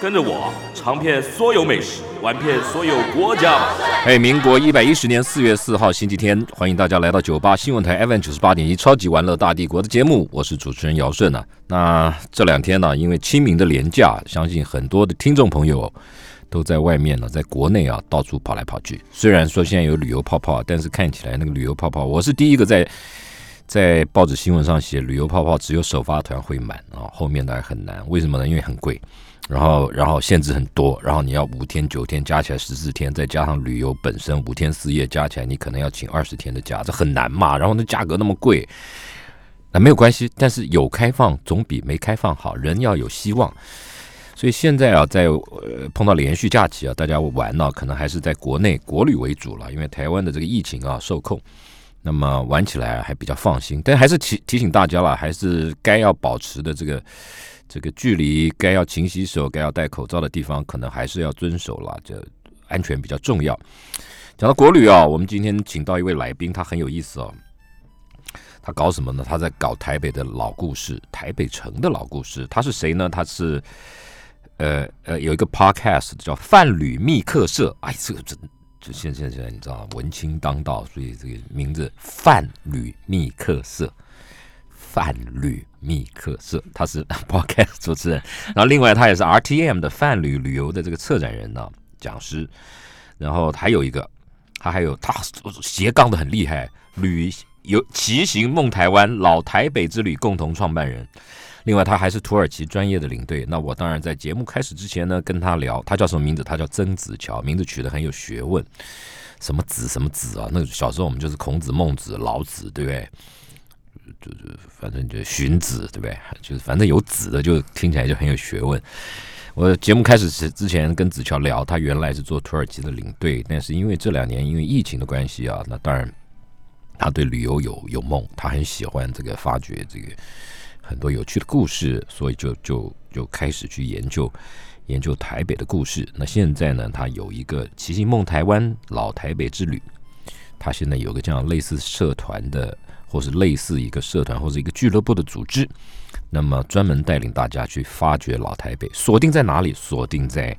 跟着我尝遍所有美食，玩遍所有国家。哎，民国一百一十年四月四号星期天，欢迎大家来到九八新闻台 FM 九十八点一超级玩乐大帝国的节目，我是主持人姚顺啊。那这两天呢，因为清明的连假，相信很多的听众朋友都在外面呢，在国内啊到处跑来跑去。虽然说现在有旅游泡泡，但是看起来那个旅游泡泡，我是第一个在在报纸新闻上写旅游泡泡只有首发团会满啊，后面的很难。为什么呢？因为很贵。然后，然后限制很多，然后你要五天、九天加起来十四天，再加上旅游本身五天四夜加起来，你可能要请二十天的假，这很难嘛。然后那价格那么贵，那没有关系，但是有开放总比没开放好，人要有希望。所以现在啊，在呃碰到连续假期啊，大家玩呢，可能还是在国内国旅为主了，因为台湾的这个疫情啊受控，那么玩起来还比较放心。但还是提提醒大家了，还是该要保持的这个。这个距离该要勤洗手、该要戴口罩的地方，可能还是要遵守了。这安全比较重要。讲到国旅啊，我们今天请到一位来宾，他很有意思哦。他搞什么呢？他在搞台北的老故事，台北城的老故事。他是谁呢？他是呃呃，有一个 podcast 叫《范旅密客社》。哎，这个真就现现在你知道文青当道，所以这个名字《范旅密客社》。范旅密客社，他是 podcast 主持人，然后另外他也是 RTM 的范旅旅游的这个策展人呢，讲师，然后还有一个，他还有他斜杠的很厉害，旅游骑行梦台湾老台北之旅共同创办人，另外他还是土耳其专业的领队。那我当然在节目开始之前呢，跟他聊，他叫什么名字？他叫曾子乔，名字取得很有学问，什么子什么子啊？那小时候我们就是孔子、孟子、老子，对不对？就就反正就荀子对不对？就是反正有子的就听起来就很有学问。我节目开始之之前跟子乔聊，他原来是做土耳其的领队，但是因为这两年因为疫情的关系啊，那当然他对旅游有有梦，他很喜欢这个发掘这个很多有趣的故事，所以就就就开始去研究研究台北的故事。那现在呢，他有一个骑行梦台湾老台北之旅，他现在有个这样类似社团的。或是类似一个社团或者一个俱乐部的组织，那么专门带领大家去发掘老台北。锁定在哪里？锁定在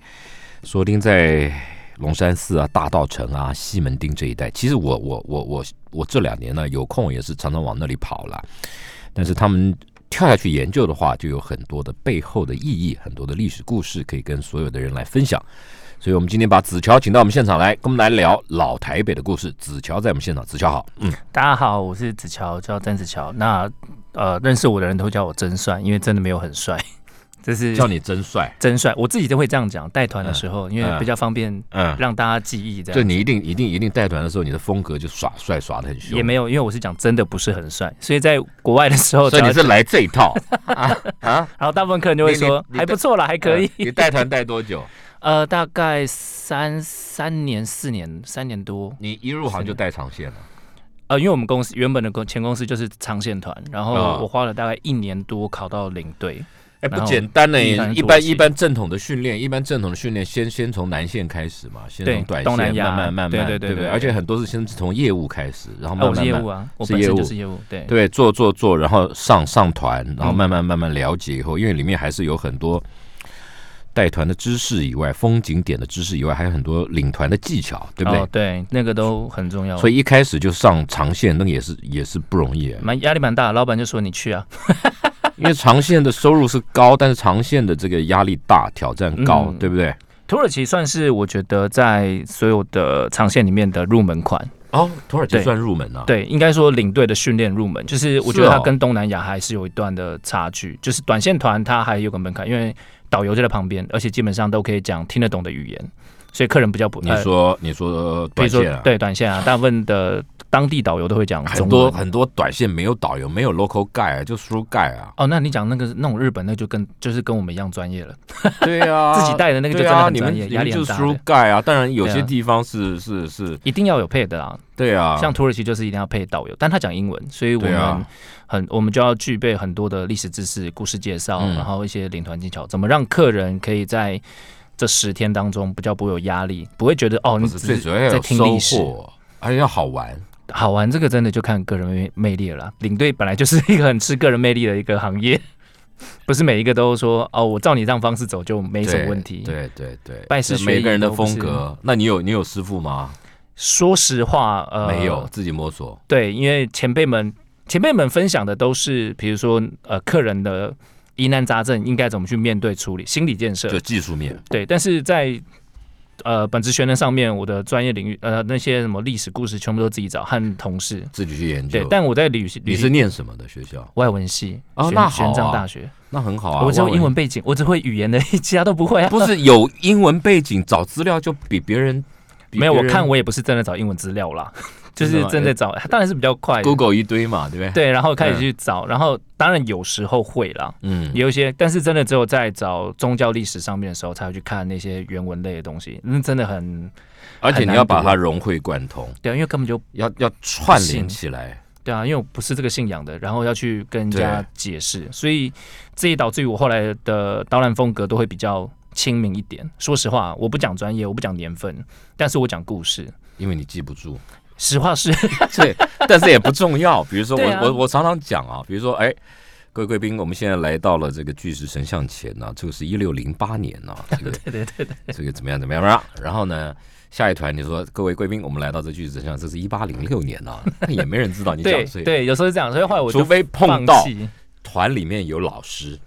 锁定在龙山寺啊、大道城啊、西门町这一带。其实我我我我我这两年呢，有空也是常常往那里跑了。但是他们跳下去研究的话，就有很多的背后的意义，很多的历史故事可以跟所有的人来分享。所以，我们今天把子乔请到我们现场来，跟我们来聊老台北的故事。子乔在我们现场，子乔好，嗯，大家好，我是子乔，叫曾子乔。那呃，认识我的人都叫我真帅，因为真的没有很帅，这是叫你真帅，真帅。我自己都会这样讲，带团的时候，因为比较方便，嗯，让大家记忆。这样，就你一定一定一定带团的时候，你的风格就耍帅耍的很凶。也没有，因为我是讲真的不是很帅，所以在国外的时候，所以你是来这一套 啊啊。然后大部分客人就会说还不错了，还可以。你带团带多久？呃，大概三三年、四年、三年多。你一入行就带长线了？呃，因为我们公司原本的公前公司就是长线团，然后我花了大概一年多考到领队。哎，不简单呢！一般一般正统的训练，一般正统的训练，先先从南线开始嘛，先从短线慢慢慢慢，对对对对，而且很多是先从业务开始，然后慢慢业务啊，是业务就是业务，对对，做做做，然后上上团，然后慢慢慢慢了解以后，因为里面还是有很多。带团的知识以外，风景点的知识以外，还有很多领团的技巧，对不对？对，那个都很重要。所以一开始就上长线，那个也是也是不容易，蛮压力蛮大。老板就说你去啊，因为长线的收入是高，但是长线的这个压力大，挑战高，对不对？土耳其算是我觉得在所有的长线里面的入门款哦，土耳其算入门啊？对，应该说领队的训练入门，就是我觉得它跟东南亚还是有一段的差距。就是短线团它还有个门槛，因为。导游就在旁边，而且基本上都可以讲听得懂的语言，所以客人比较不。你说，你说短线啊？对短线啊，大部分的当地导游都会讲很多很多短线没有导游，没有 local guide，就输入 guide 啊。哦，那你讲那个那种日本，那就跟就是跟我们一样专业了，对啊，自己带的那个真的很你们专业压力就输入很大的 guide 啊。当然有些地方是是是，一定要有配的啊。对啊，像土耳其就是一定要配导游，但他讲英文，所以我们很我们就要具备很多的历史知识、故事介绍，嗯然后一些领团技巧，怎么让客人可以在这十天当中比较不会有压力，不会觉得哦，你只是在听历史。而且要好玩。好玩这个真的就看个人魅魅力了啦。领队本来就是一个很吃个人魅力的一个行业，不是每一个都说哦，我照你这样方式走就没什么问题。，对对对，拜师学艺每个人的风格。那你有你有师傅吗？说实话，呃，没有，自己摸索。对，因为前辈们前辈们分享的都是，比如说呃，客人的疑难杂症应该怎么去面对处理，心理建设就。技术面，对，但是在呃本职学能上面，我的专业领域呃那些什么历史故事全部都自己找和同事。自己去研究，。对但我在旅行你是念什么的学校？外文系哦那好玄奘啊大学，那很好啊。我只有英文背景，我只会语言的，其他都不会啊。不是有英文背景，找资料就比别人没有，我看我也不是真的找英文资料啦，就是真的找，当然是比较快的。Google 一堆嘛，对不对？，对，然后开始去找，然后当然有时候会啦，嗯，有一些，但是真的只有在找宗教历史上面的时候，才会去看那些原文类的东西，那真的很而且你要把它融会贯通，对啊，因为根本就要要串联起来。对啊，因为我不是这个信仰的，然后要去跟人家解释，所以这也导致于我后来的导览风格都会比较亲民一点。说实话，我不讲专业，我不讲年份，但是我讲故事。因为你记不住，实话是，对，但是也不重要。比如说我、啊。我我常常讲啊，比如说哎，各位贵宾，我们现在来到了这个巨石神像前呢、这个是一六零八年呢、这个对对对对，这个怎么样怎么样？然后呢，下一团你说各位贵宾，我们来到这巨石神像，这是一八零六年呢、那也没人知道你对讲谁，对，有时候是这样，所以后来我就除非碰到团里面有老师，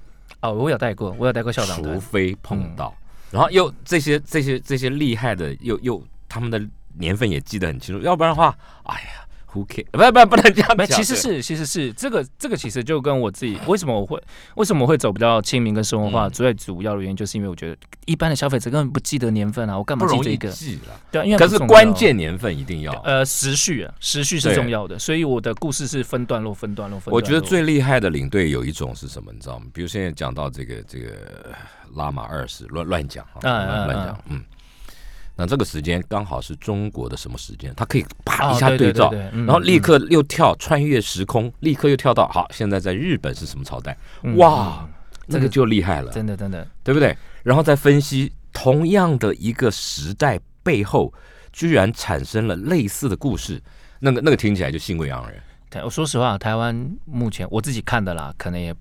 哦，我有带过，我有带过校长除，非碰到，然后又这些这些这些厉害的，又又他们的年份也记得很清楚，要不然的话，哎呀，who care？不不不能这样，讲。其实是其实是这个这个其实就跟我自己为什么我会为什么我会走比较亲民跟生活化，嗯最主要的原因就是因为我觉得一般的消费者根本不记得年份啊，我干嘛记这个？记了，对啊，因为可是关键年份一定要。呃时序啊，时序是重要的，所以我的故事是分段落分段落分段落。我觉得最厉害的领队有一种是什么，你知道吗？比如现在讲到这个这个呃拉玛二世乱乱讲啊，乱讲，嗯。那这个时间刚好是中国的什么时间？他可以啪哦一下对对照，然后立刻又跳穿越时空，立刻又跳到好，现在在日本是什么朝代？嗯哇，嗯这个就厉害了，真的真的对不对？然后再分析同样的一个时代背后，居然产生了类似的故事，那个那个听起来就兴味盎然。台我说实话，台湾目前我自己看的啦，可能也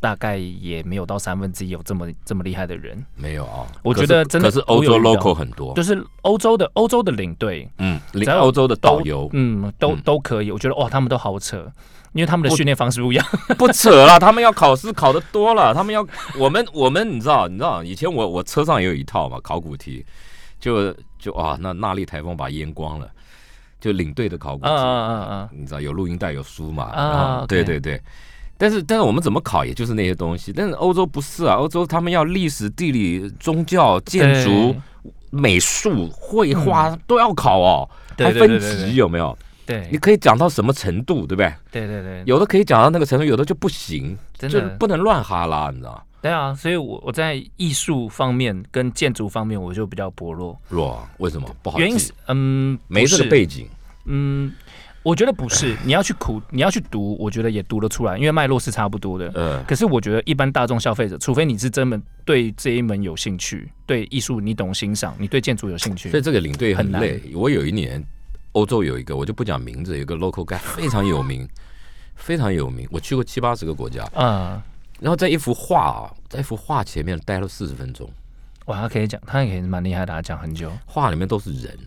大概也没有到三分之一有这么这么厉害的人。没有啊，我觉得真的可是欧洲 local 很多，就是欧洲的欧洲的领队，嗯，只要欧洲的导游嗯，都嗯都可以。我觉得哇，他们都好扯，因为他们的训练方式不一样。不扯了，他们要考试考的多了，他们要我们 我们你知道你知道以前我我车上也有一套嘛考古题，就就啊那那利台风把它淹光了，就领队的考古题，嗯嗯嗯嗯，你知道有录音带有书嘛？啊对对对。但是但是我们怎么考，也就是那些东西。但是欧洲不是啊，欧洲他们要历史、地理、宗教、建筑、美术、绘画、都要考哦，还分级有没有？对你可以讲到什么程度，对不对？对对对，有的可以讲到那个程度，有的就不行，就真的不能乱哈拉，你知道？对啊，所以我我在艺术方面跟建筑方面我就比较薄弱。弱，为什么不好记原因是嗯，没这个背景，嗯，我觉得不是，你要去苦，你要去读，我觉得也读得出来，因为脉络是差不多的。嗯，可是我觉得一般大众消费者，除非你是真的对这一门有兴趣，对艺术你懂欣赏，你对建筑有兴趣所以，这个领队很累。我有一年，欧洲有一个，我就不讲名字，有一个 local guy 非常有名，非常有名。我去过七八十个国家，嗯，然后在一幅画啊，在一幅画前面待了四十分钟，哇，他可以讲，他也可以蛮厉害的，他讲很久。画里面都是人，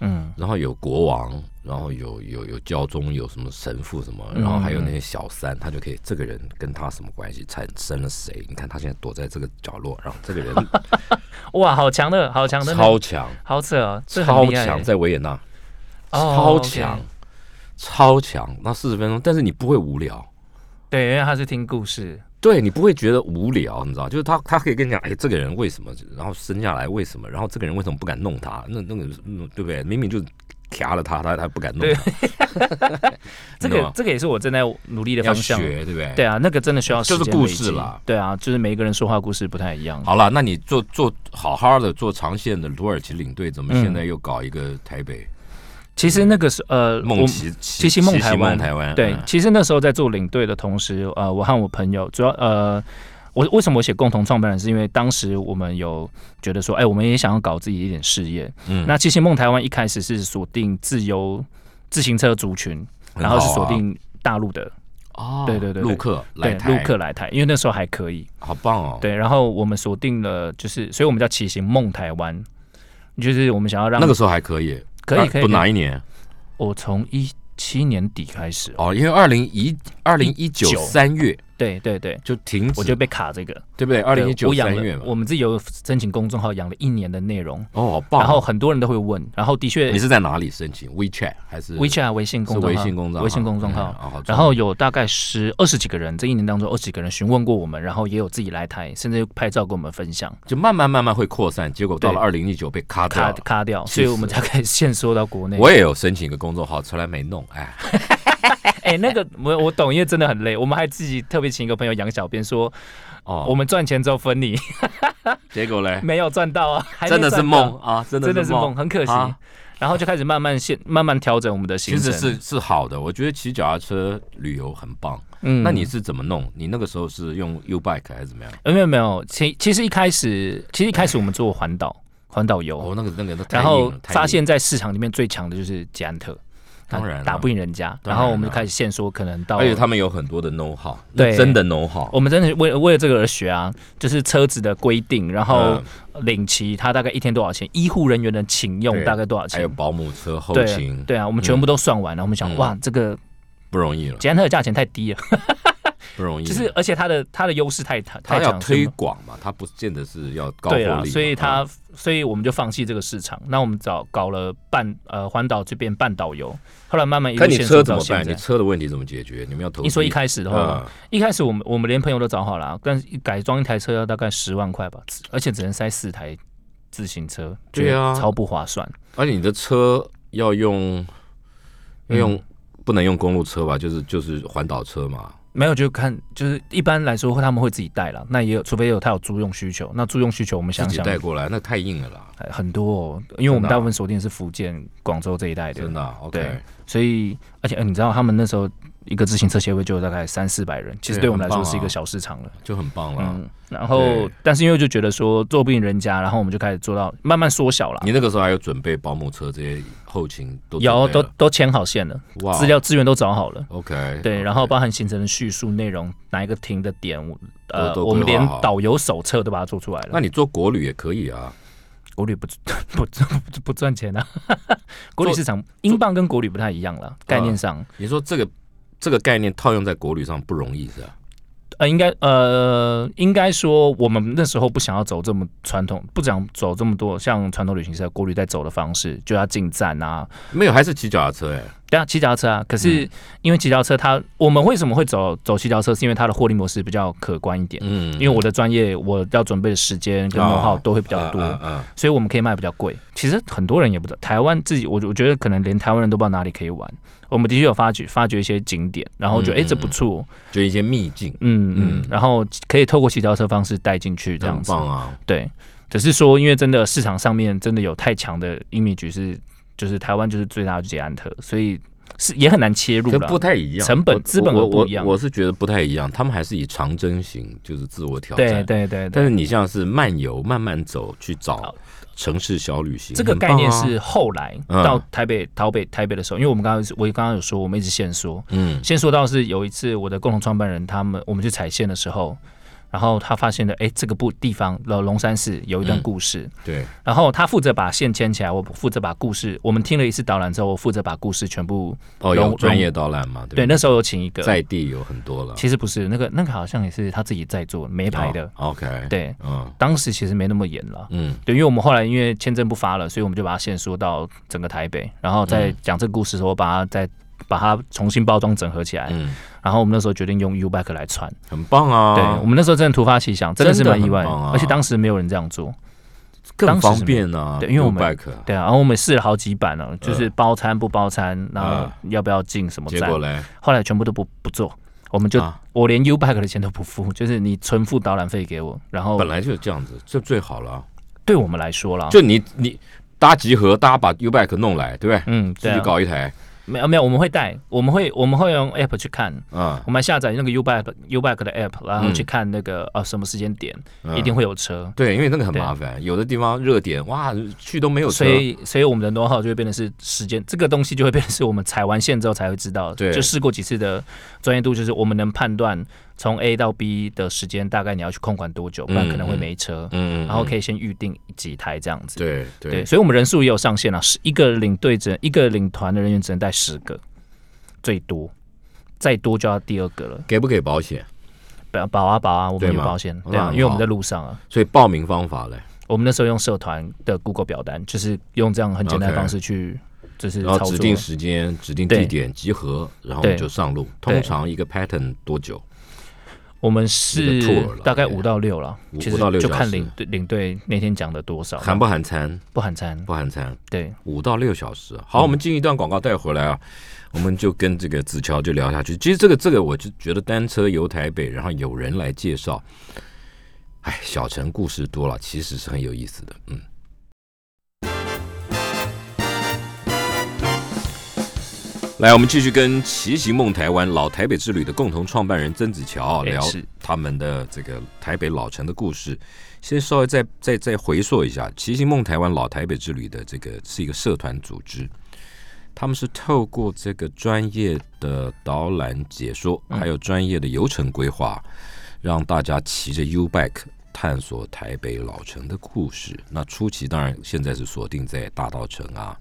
嗯，然后有国王，然后有有有教宗，有什么神父什么，嗯然后还有那些小三，他就可以这个人跟他什么关系，产生了谁？你看他现在躲在这个角落，然后这个人 哇，好强的，好强的，超强，好扯哦，超强，在维也纳哦超强，超强。那四十分钟，但是你不会无聊。对，因为他是听故事，对你不会觉得无聊，你知道？就是他，他可以跟你讲，哎，这个人为什么，然后生下来为什么，然后这个人为什么不敢弄他？那那个，那对不对？明明就卡了他，他他不敢弄。这个这个也是我正在努力的要方向。学，对不对？对啊，那个真的需要时就是故事啦对啊，就是每一个人说话故事不太一样。好了，那你做做好好的做长线的土耳其领队，怎么嗯现在又搞一个台北其实那个是呃，我梦奇七星梦台湾台湾？对嗯，其实那时候在做领队的同时，呃，我和我朋友主要呃，我为什么我写共同创办人，是因为当时我们有觉得说，哎，我们也想要搞自己一点事业。嗯那七星梦台湾一开始是锁定自由自行车族群，很然后是锁定大陆的，哦，对对对对陆客来，台，陆客来台，因为那时候还可以。好棒哦。，对，然后我们锁定了，就是，所以我们叫骑行梦台湾，就是我们想要让那个时候还可以，那可以可以，不哪一年？我从一七年底开始，哦，因为二零一二零一九19三月对对对，就停止，我就被卡这个。对不对？二零一九我养了三月嘛。我们自己有申请公众号，养了一年的内容，哦，好棒哦。然后很多人都会问，然后的确你是在哪里申请？WeChat 还是 WeChat 微信公众号，微信公众号微信公众号。然后有大概十二十几个人，这一年当中二十几个人询问过我们，然后也有自己来台，甚至拍照跟我们分享，就慢慢慢慢会扩散，结果到了对二零一九被卡掉卡。卡掉，所以我们才开始限缩到国内。我也有申请一个公众号，从来没弄，哎，哎、那个我我懂，因为真的很累。我们还自己特别请一个朋友养小编说，哦，我们赚钱之后分你，结果嘞，没有赚到啊，还真的是梦，啊，真的真的是梦，很可惜。啊然后就开始慢慢现慢慢调整我们的行程。其实是是好的，我觉得骑脚踏车旅游很棒。嗯那你是怎么弄？你那个时候是用 U bike 还是怎么样？呃没有没有，其其实一开始其实一开始我们做环岛环岛游，哦，那个那个然后发现在市场里面最强的就是捷安特，当然了打不赢人家，当然然后我们就开始限缩，可能到而且他们有很多的 know how，对。真的 know how。我们真的为为了这个而学啊，就是车子的规定，然后嗯。领骑它大概一天多少钱，医护人员的请用大概多少钱。还有，保姆车后勤，对啊，我们全部都算完了，我们想嗯。哇，这个不容易了，捷安特的价钱太低了，不容易了。就是而且它的它的优势太太太强，推广嘛，它不见得是要高获利，对啊，所以嗯他所以我们就放弃这个市场，那我们找搞了半呃环岛这边半导游，后来慢慢一路看你线车怎么办？你。车的问题怎么解决？你们要投资？你说一开始的话，嗯一开始我们我们连朋友都找好了啊，但是改装一台车要大概十万块吧，而且只能塞四台自行车，对啊超不划算。而且你的车要用要用、嗯不能用公路车吧？就是就是环岛车嘛。没有就看，就是一般来说他们会自己带了，那也有，除非有他有租用需求，那租用需求我们想想带过来，那太硬了啦，哎很多哦，因为我们大部分锁定是福建、广州这一带的，真的啊、OK，所以而且、呃你知道他们那时候一个自行车协会就有大概三四百人，其实对对我们来说是一个小市场了。就很棒了。嗯，然后但是因为就觉得说做不赢人家，然后我们就开始做到慢慢缩小了。你那个时候还有准备保姆车这些后勤都有都都签好线了，哇资料资源都找好了。OK 对然后包含行程的叙述内容，哪一个停的点，呃，我们连导游手册都把它做出来了。那你做国旅也可以啊。国旅不 不不不赚钱啊，国旅市场英镑跟国旅不太一样了，概念上，你说这个这个概念套用在国旅上不容易是吧？呃，应该呃，应该说我们那时候不想要走这么传统，不想走这么多像传统旅行社国旅在走的方式，就要进站啊，没有，还是骑脚踏车哎、对啊，骑脚踏车啊。可是因为骑脚踏车它，我们为什么会走走骑脚踏车？是因为它的获利模式比较可观一点。嗯，因为我的专业，我要准备的时间跟 know how 都会比较多，所以我们可以卖比较贵。其实很多人也不知道，台湾自己我我觉得可能连台湾人都不知道哪里可以玩。我们的确有发掘发掘一些景点，然后觉得哎、这不错，就一些秘境，嗯嗯嗯，然后可以透过骑脚踏车方式带进去这样子。很棒啊。对，只是说因为真的市场上面真的有太强的 image 是，就是台湾就是最大的捷安特，所以是也很难切入。不太一样，成本资本不一样我是觉得不太一样，他们还是以长征型，就是自我挑战。对对对，但是你像是漫游、慢慢走去找城市小旅行，这个概念是后来嗯到台北、台北、台北的时候，因为我们刚刚我刚刚有说，我们一直限缩，嗯先说到是有一次我的共同创办人他们我们去踩线的时候，然后他发现了，哎，这个部地方龙龙山寺有一段嗯。故事，对，然后他负责把线牵起来，我负责把故事，我们听了一次导览之后，我负责把故事全部哦，融有专业导览嘛？对，对。那时候有请一个，在地有很多了，其实不是那个那个好像也是他自己在做没牌的，哦 OK，，对，嗯。当时其实没那么严了。嗯。对，因为我们后来因为签证不发了，所以我们就把它限缩到整个台北，然后在嗯。讲这个故事的时候，把它再把它重新包装整合起来。嗯，然后我们那时候决定用 U Back 来穿。很棒啊。对我们那时候真的突发奇想，真的是蛮意外，真的啊而且当时没有人这样做。更方便啊。对因为我们 U-bike 对啊，然后我们试了好几版了，就是包餐不包餐，然后啊要不要进什么站结果，嘞，后来全部都不不做，我们就、啊我连 U bike 的钱都不付，就是你纯付导览费给我，然后本来就是这样子，这最好了啊。对我们来说啦，就你你搭集合，大家把 U-bike 弄来，对不对？嗯，自己对啊，搞一台没有没有，我们会带，我们会我们会用 app 去看，啊，我们下载那个 U bike U bike 的 app，然后嗯。去看那个啊什么时间点嗯。一定会有车。对，因为那个很麻烦，有的地方热点哇去都没有车。所，以，所以我们的 know how 就会变成是时间，这个东西就会变成是我们踩完线之后才会知道。对。就试过几次的专业度，就是我们能判断从 A 到 B 的时间大概你要去控管多久，不然可能会没车。嗯然后可以以先预定几台这样子。对对，对所以我们人数也有上限啊，十一个领队只能一个领团的人员只能带十个，最多，再多就要第二个了。给不给保险？保保啊保啊，我们有保险，那对啊，因为我们在路上啊。所以报名方法嘞，我们那时候用社团的 Google 表单，就是用这样很简单的方式去，就是然后指定时间、指定地对点集合，然后对就上路。通常一个 pattern 多久？我们一是大概五到六了，五其实五到六就看领队领队那天讲的多少，含不含餐？不含餐？不含餐，对，五到六小时。好，我们进一段广告带回来啊，我们就跟这个子乔就聊下去。其实这个这个，我就觉得单车游台北，然后有人来介绍，哎，小城故事多了，其实是很有意思的。嗯。来，我们继续跟骑行梦台湾老台北之旅的共同创办人曾子乔聊他们的这个台北老城的故事。先稍微再再再回溯一下，骑行梦台湾老台北之旅的这个是一个社团组织，他们是透过这个专业的导览解说，嗯还有专业的游程规划，让大家骑着 U bike 探索台北老城的故事。那初期当然现在是锁定在大道城啊，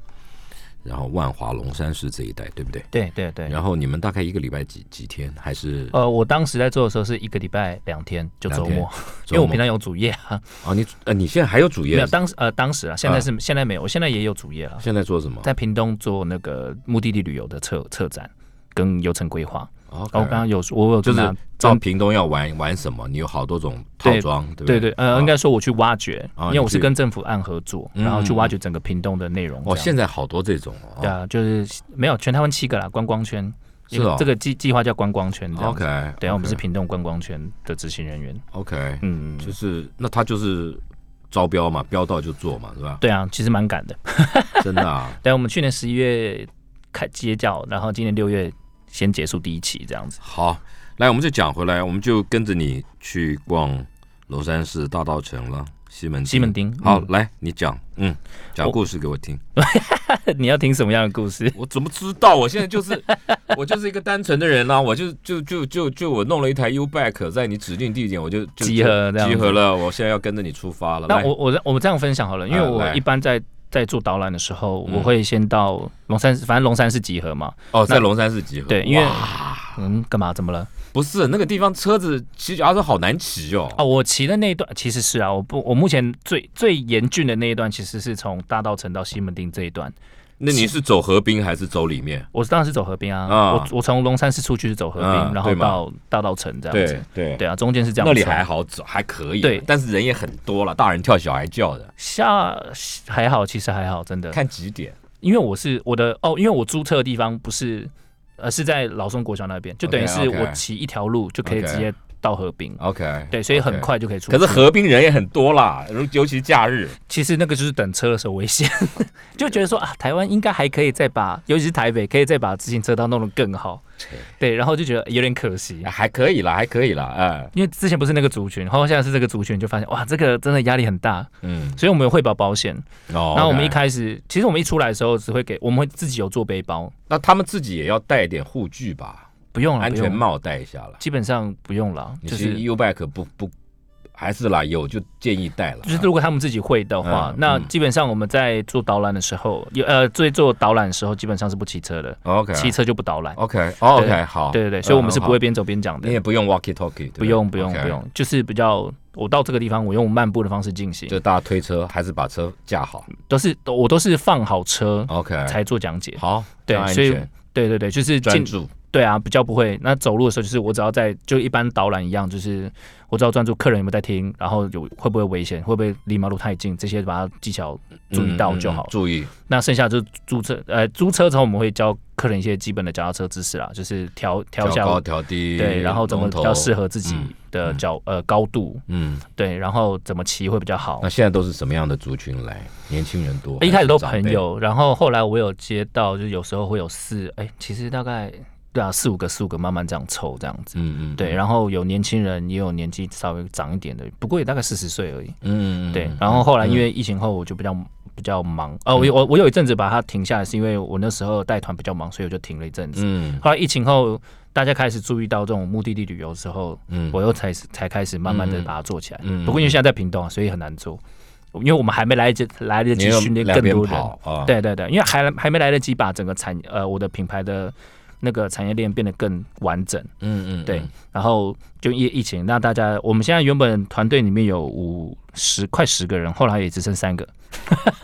然后万华龙山寺这一带，对不对？对对对。然后你们大概一个礼拜几几天？还是呃，我当时在做的时候是一个礼拜两天，就周末，因为我平常有主业啊，哦，你呃你现在还有主业没有？当时呃当时啊，现在是、现在没有，我现在也有主业了，现在做什么？在屏东做那个目的地旅游的策策展跟游程规划。哦，我刚刚有我有就是到屏东要玩玩什么？你有好多种套装，对对对对，呃，哦应该说我去挖掘，因为我是跟政府按合作，嗯然后去挖掘整个屏东的内容。哦，现在好多这种哦。对啊，就是没有全台湾七个啦，观光圈。是哦这个计计划叫观光圈。OK，对啊，我们是屏东观光圈的执行人员。OK，嗯，就是那他就是招标嘛，标到就做嘛，是吧？对啊，其实蛮赶的。真的啊，对，我们去年十一月开接教，然后今年六月先结束第一期这样子。好，来我们就讲回来，我们就跟着你去逛娄山市、大道城了，西门西门町好，嗯来你讲，嗯，讲故事给我听。你要听什么样的故事？我怎么知道？我现在就是 我就是一个单纯的人啦、我就就就就就我弄了一台 U Back，在你指定地点我就就集合集合了，我现在要跟着你出发了。那我我我们这样分享好了，因为我一般在在做导览的时候，嗯我会先到龙山，反正龙山是集合嘛。哦，在龙山寺集合。对因为嗯，干嘛？怎么了？不是那个地方车子骑脚踏车好难骑哦。啊，我骑的那一段其实是啊，我不，我目前最最严峻的那一段其实是从大道城到西门町这一段。那你是走河滨还是走里面？我当然是走河滨啊，啊我我从龙山寺出去是走河边，然后到大道城这样子。对对啊，中间是这样。那里还好走，还可以。对但是人也很多了，大人跳小孩叫的，下还好，其实还好，真的。看几点。因为我是我的哦，因为我租车的地方不是呃是在老松国小那边，就等于是我骑一条路就可以直接到河滨。OK，对，所以很。快就可以出。可是河滨人也很多啦，尤尤其假日。其实那个就是等车的时候危险，就觉得说啊，台湾应该还可以再把，尤其是台北可以再把自行车道弄得更好。对，然后就觉得有点可惜，还可以啦，还可以啦，哎，因为之前不是那个族群，然后现在是这个族群，就发现哇，这个真的压力很大，嗯，所以我们有会保保险。哦然后我们一开始，其实我们一出来的时候，只会给我们会自己有做背包，那他们自己也要带一点护具吧，不用了，安全帽戴一下了。基本上不用了，就是是 U bike 不不还是啦，有就建议戴了。就是如果他们自己会的话，那基本上我们在做导览的时候，有呃，最做导览的时候，基本上是不骑车的，OK 骑车就不导览。OK 哦对 OK 好，对对对，所以我们是不会嗯边走边讲的好你，也不用 walkie talkie，不用不用不，用，就是比较我到这个地方，我用漫步的方式进行，就大家推车还是把车架好。都是都我都是放好车 OK，才做讲解。好，对所以对对对，就是进专注。对啊，比较不会。那走路的时候，就是我只要在就一般导览一样，就是我只要专注客人有没有在听，然后有会不会危险，会不会离马路太近，这些把它技巧注意到就好。注意。那剩下就租车，呃，租车之后我们会教客人一些基本的脚踏车知识啦，就是调调下高调低，对，然后怎么比较适合自己的脚呃高度，嗯，对，然后怎么骑会比较好。那现在都是什么样的族群来？年轻人多？一开始都朋友，然后后来我有接到，就是有时候会有四，哎，其实大概。对啊，四五个四五个慢慢这样凑这样子，嗯嗯，对，然后有年轻人，也有年纪稍微长一点的，不过也大概四十岁而已，嗯嗯，对，然后后来因为疫情后我就比较比较忙，哦，我我我有一阵子把它停下来，是因为我那时候带团比较忙，所以我就停了一阵子，嗯，后来疫情后大家开始注意到这种目的地旅游的时候，嗯，我又才才开始慢慢的把它做起来，嗯，不过因为现在在屏东啊，所以很难做，因为我们还没来得及来得及训练更多人，对对对，因为还还没来得及把整个产呃我的品牌的。那个产业链变得更完整，嗯嗯，对，然后就疫疫情，那大家我们现在原本团队里面有五十快十个人，后来也只剩三个，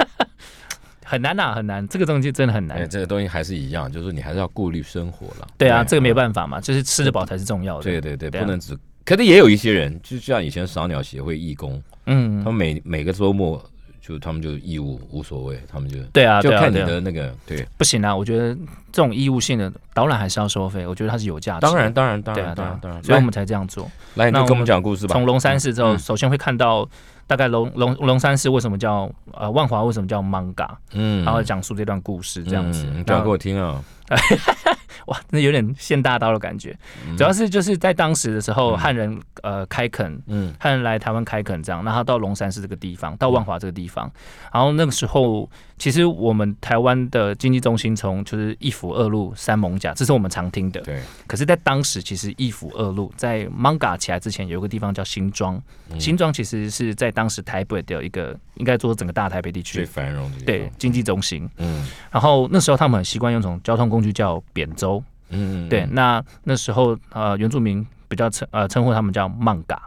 很难呐，很难，这个东西真的很难。这个东西还是一样，就是你还是要顾虑生活了。对啊，这个没有办法嘛，就是吃得饱才是重要的。对对对，不能只，可是也有一些人，就像以前赏鸟协会义工，嗯，他们每每个周末。就他们就义务无所谓，他们就对啊，就看你的那个对。不行啊，我觉得这种义务性的导览还是要收费，我觉得它是有价值。当然，当然，当然，当然，当然，所以我们才这样做。来，你就跟我们讲故事吧。从龙山寺之后，首先会看到大概龙龙龙山寺为什么叫呃万华为什么叫 manga，嗯，然后讲述这段故事这样子，你讲给我听啊。哇，那有点现大刀的感觉。主要是就是在当时的时候，汉人呃开垦，嗯，汉人来台湾开垦这样，那他到龙山寺这个地方，到万华这个地方，然后那个时候。其实我们台湾的经济中心从就是一府二路三艋甲，这是我们常听的。对。可是，在当时，其实一府二路在 Manga 起来之前，有一个地方叫新庄。新庄其实是在当时台北的一个，应该说整个大台北地区最繁荣的对经济中心。嗯。然后那时候他们很习惯用种交通工具叫扁舟。嗯。对。那那时候呃原住民比较称呃称呼他们叫 Manga。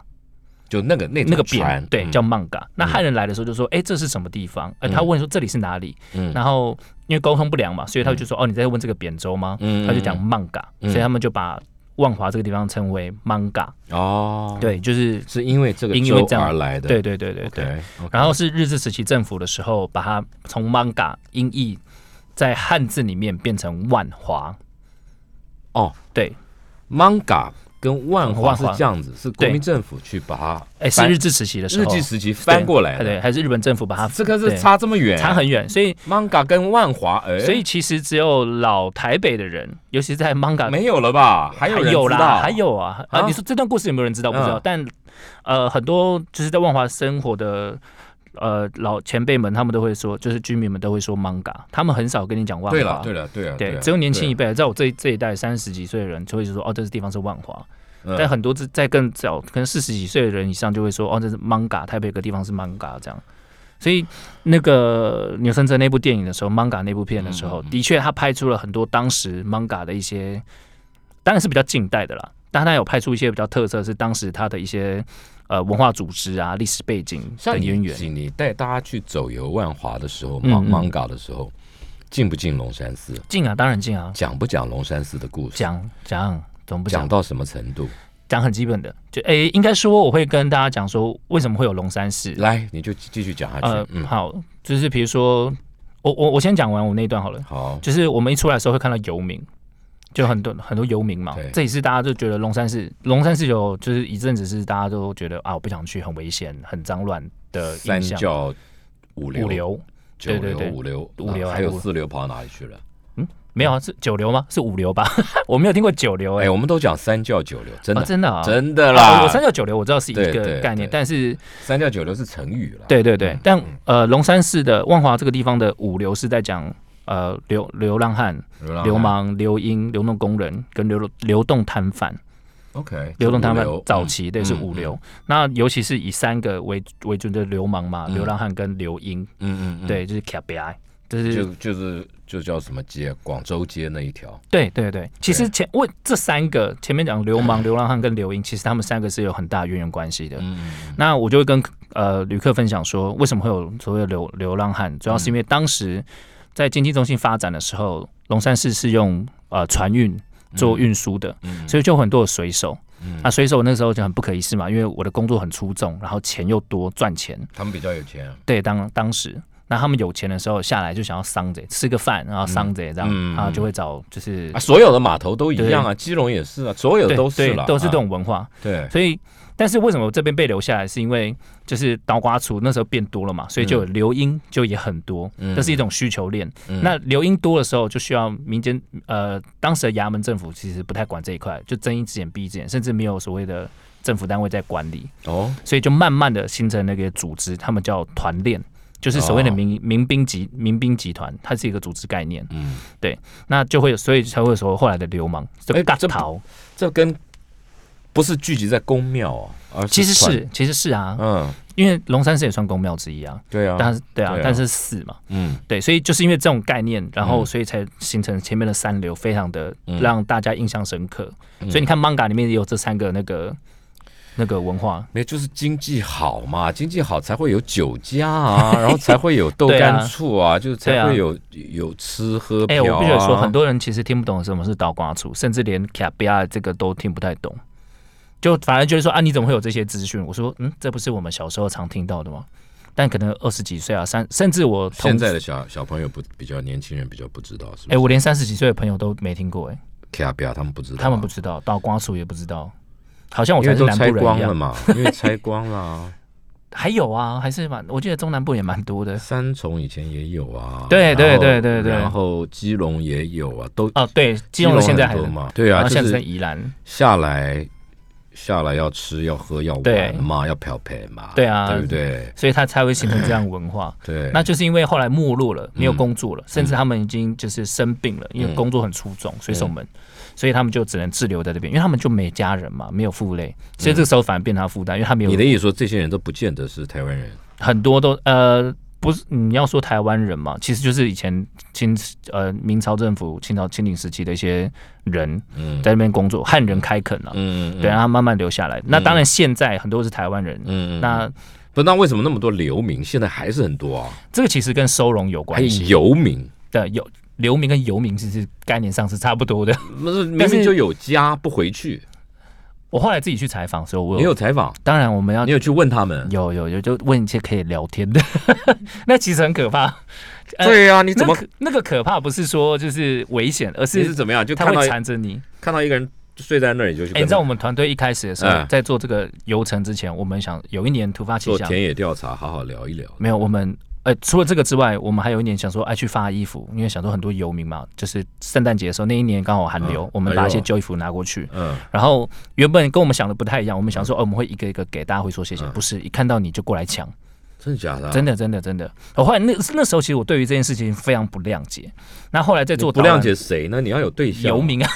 就那个那那个扁对叫 manga，那汉人来的时候就说，哎，这是什么地方？哎，他问说这里是哪里？然后因为沟通不良嘛，所以他就说，哦，你在问这个扁舟吗？他就讲 manga，所以他们就把万华这个地方称为 manga。哦，对，就是是因为这个因为这样而来的。对对对对对。然后是日治时期政府的时候，把它从 manga 音译在汉字里面变成万华。哦，对，manga。跟万华是这样子，是国民政府去把它，哎，是日治时期的时候，日治时期翻过来，对，还是日本政府把它，这个是差这么远，差很远，所以 manga 跟万华，哎，所以其实只有老台北的人，尤其是在 manga 没有了吧？还有有啦，还有啊，啊，你说这段故事有没有人知道？不知道，但呃，很多就是在万华生活的。呃，老前辈们他们都会说，就是居民们都会说 manga，他们很少跟你讲万华。对了，对了，对了，对，只有年轻一辈，在我这这一代三十几岁的人就会说，哦，这个地方是万华。但很多在更早，可能四十几岁的人以上就会说，哦，这是 manga，台北有个地方是 manga 这样。所以那个纽森哲那部电影的时候，manga 那部片的时候，的确他拍出了很多当时 manga 的一些，当然是比较近代的啦，但他有派出一些比较特色，是当时他的一些。呃，文化组织啊，历史背景的渊源。你带大家去走游万华的时候，芒芒嘎的时候，进不进龙山寺？进啊，当然进啊。讲不讲龙山寺的故事？讲讲，怎么不讲？到什么程度？讲很基本的，就诶，应该说我会跟大家讲说，为什么会有龙山寺？来，你就继续讲下去。嗯，好，就是比如说，我我我先讲完我那一段好了。好，就是我们一出来的时候会看到游民。就很多很多游民嘛，这也是大家就觉得龙山寺，龙山寺有就是一阵子是大家都觉得啊，我不想去，很危险，很脏乱的三教五流，五流，对对对，五流，五流，还有四流跑到哪里去了？嗯，没有啊，是九流吗？是五流吧？我没有听过九流哎，我们都讲三教九流，真的。真的真的啦。三教九流我知道是一个概念，但是三教九流是成语了。对对对，但呃，龙山寺的万华这个地方的五流是在讲。呃，流流浪汉、流氓、流英、流动工人跟流流动摊贩，OK，流动摊贩早期对是五流，那尤其是以三个为为准的流氓嘛，流浪汉跟流英，嗯嗯嗯，对，就是 KBI，就是就就是就叫什么街，广州街那一条，对对对，其实前问这三个前面讲流氓、流浪汉跟流英，其实他们三个是有很大渊源关系的。嗯，那我就会跟呃旅客分享说，为什么会有所谓的流流浪汉，主要是因为当时。在经济中心发展的时候，龙山寺是用呃船运做运输的，所以就很多的水手。那水手那时候就很不可一世嘛，因为我的工作很出众，然后钱又多，赚钱。他们比较有钱。对，当当时。那他们有钱的时候下来就想要桑着吃个饭，然后桑着这样，然后就会找就是啊，所有的码头都一样啊，基隆也是啊，所有都是都是这种文化。对，所以但是为什么这边被留下来，是因为就是刀瓜厨那时候变多了嘛，所以就留音就也很多，这是一种需求链。那留音多的时候，就需要民间呃当时的衙门政府其实不太管这一块，就睁一只眼闭一只眼，甚至没有所谓的政府单位在管理。哦，所以就慢慢的形成那个组织，他们叫团练。就是所谓的民民兵集民兵集团，它是一个组织概念。嗯，对，那就会，所以才会说后来的流氓就嘎逃，这跟不是聚集在公庙啊，而其实是其实是啊，嗯，因为龙山寺也算公庙之一啊，对啊，但是对啊，但是寺嘛，嗯，对，所以就是因为这种概念，然后所以才形成前面的三流，非常的让大家印象深刻。所以你看 manga 里面也有这三个那个。那个文化，没有就是经济好嘛，经济好才会有酒家啊，然后才会有豆干醋啊，就是才会有有吃喝。哎，我不觉得说，很多人其实听不懂什么是倒瓜醋，甚至连卡比亚这个都听不太懂，就反而觉得说啊，你怎么会有这些资讯？我说，嗯，这不是我们小时候常听到的吗？但可能二十几岁啊，三甚至我现在的小小朋友不比较年轻人比较不知道，是哎，我连三十几岁的朋友都没听过，哎，卡比亚他们不知道，他们不知道倒瓜醋也不知道。好像我才是南部人一样嘛，因为拆光了。还有啊，还是蛮，我记得中南部也蛮多的。三重以前也有啊，对对对对对。然后基隆也有啊，都哦对，基隆现在还嘛，对啊，现在宜兰下来下来要吃要喝要玩嘛，要漂配嘛，对啊，对不对？所以他才会形成这样文化。对，那就是因为后来没落了，没有工作了，甚至他们已经就是生病了，因为工作很出众，水手们。所以他们就只能滞留在这边，因为他们就没家人嘛，没有父累，所以这个时候反而变他负担，因为他没有。你的意思说，这些人都不见得是台湾人，很多都呃不是你要说台湾人嘛，其实就是以前清呃明朝政府、清朝清廷时期的一些人嗯在那边工作，汉人开垦啊，嗯对，然后慢慢留下来。那当然现在很多是台湾人，嗯那不那为什么那么多流民现在还是很多啊？这个其实跟收容有关系，游民对有。流民跟游民其实概念上是差不多的，不是明明就有家不回去。我后来自己去采访，所以我你有采访？当然我们要你有去问他们？有有有，就问一些可以聊天的。那其实很可怕。对呀，你怎么那个可怕不是说就是危险，而是是怎么样？就他会缠着你，看到一个人睡在那里就去。你知道我们团队一开始的时候，在做这个游程之前，我们想有一年突发奇想做田野调查，好好聊一聊。没有我们。呃，除了这个之外，我们还有一年想说，哎，去发衣服，因为想说很多游民嘛，就是圣诞节的时候那一年刚好寒流，我们把一些旧衣服拿过去。嗯，然后原本跟我们想的不太一样，我们想说，哦，我们会一个一个给大家会说谢谢，不是一看到你就过来抢。真的假的？真的真的真的。我后来那那时候，其实我对于这件事情非常不谅解。那后来在做不谅解谁呢？你要有对象。游民啊，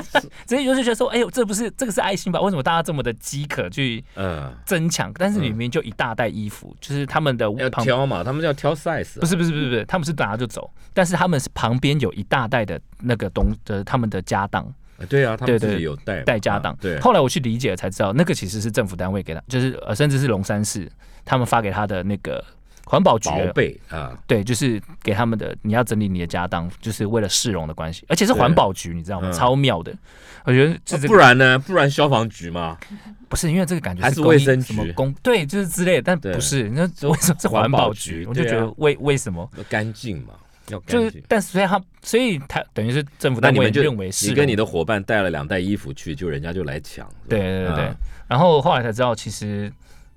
所以就是觉得说，哎呦，这不是这个是爱心吧？为什么大家这么的饥渴去嗯争抢？但是里面就一大袋衣服，就是他们的要挑嘛，他们要挑 size。不是不是不是不是，他们是拿就走，但是他们是旁边有一大袋的那个东的他们的家当。对啊，他们自己有带带家当。对，后来我去理解才知道，那个其实是政府单位给他，就是呃，甚至是龙山市他们发给他的那个。环保局备啊，对，就是给他们的。你要整理你的家当，就是为了市容的关系，而且是环保局，你知道吗？超妙的，我觉得。不然呢？不然消防局吗？不是，因为这个感觉还是卫生局公对，就是之类的，但不是。那为什么是环保局？我就觉得为为什么干净嘛？要就是，但是所以他所以他等于是政府单位认为是。你跟你的伙伴带了两袋衣服去，就人家就来抢。对对对对。然后后来才知道，其实。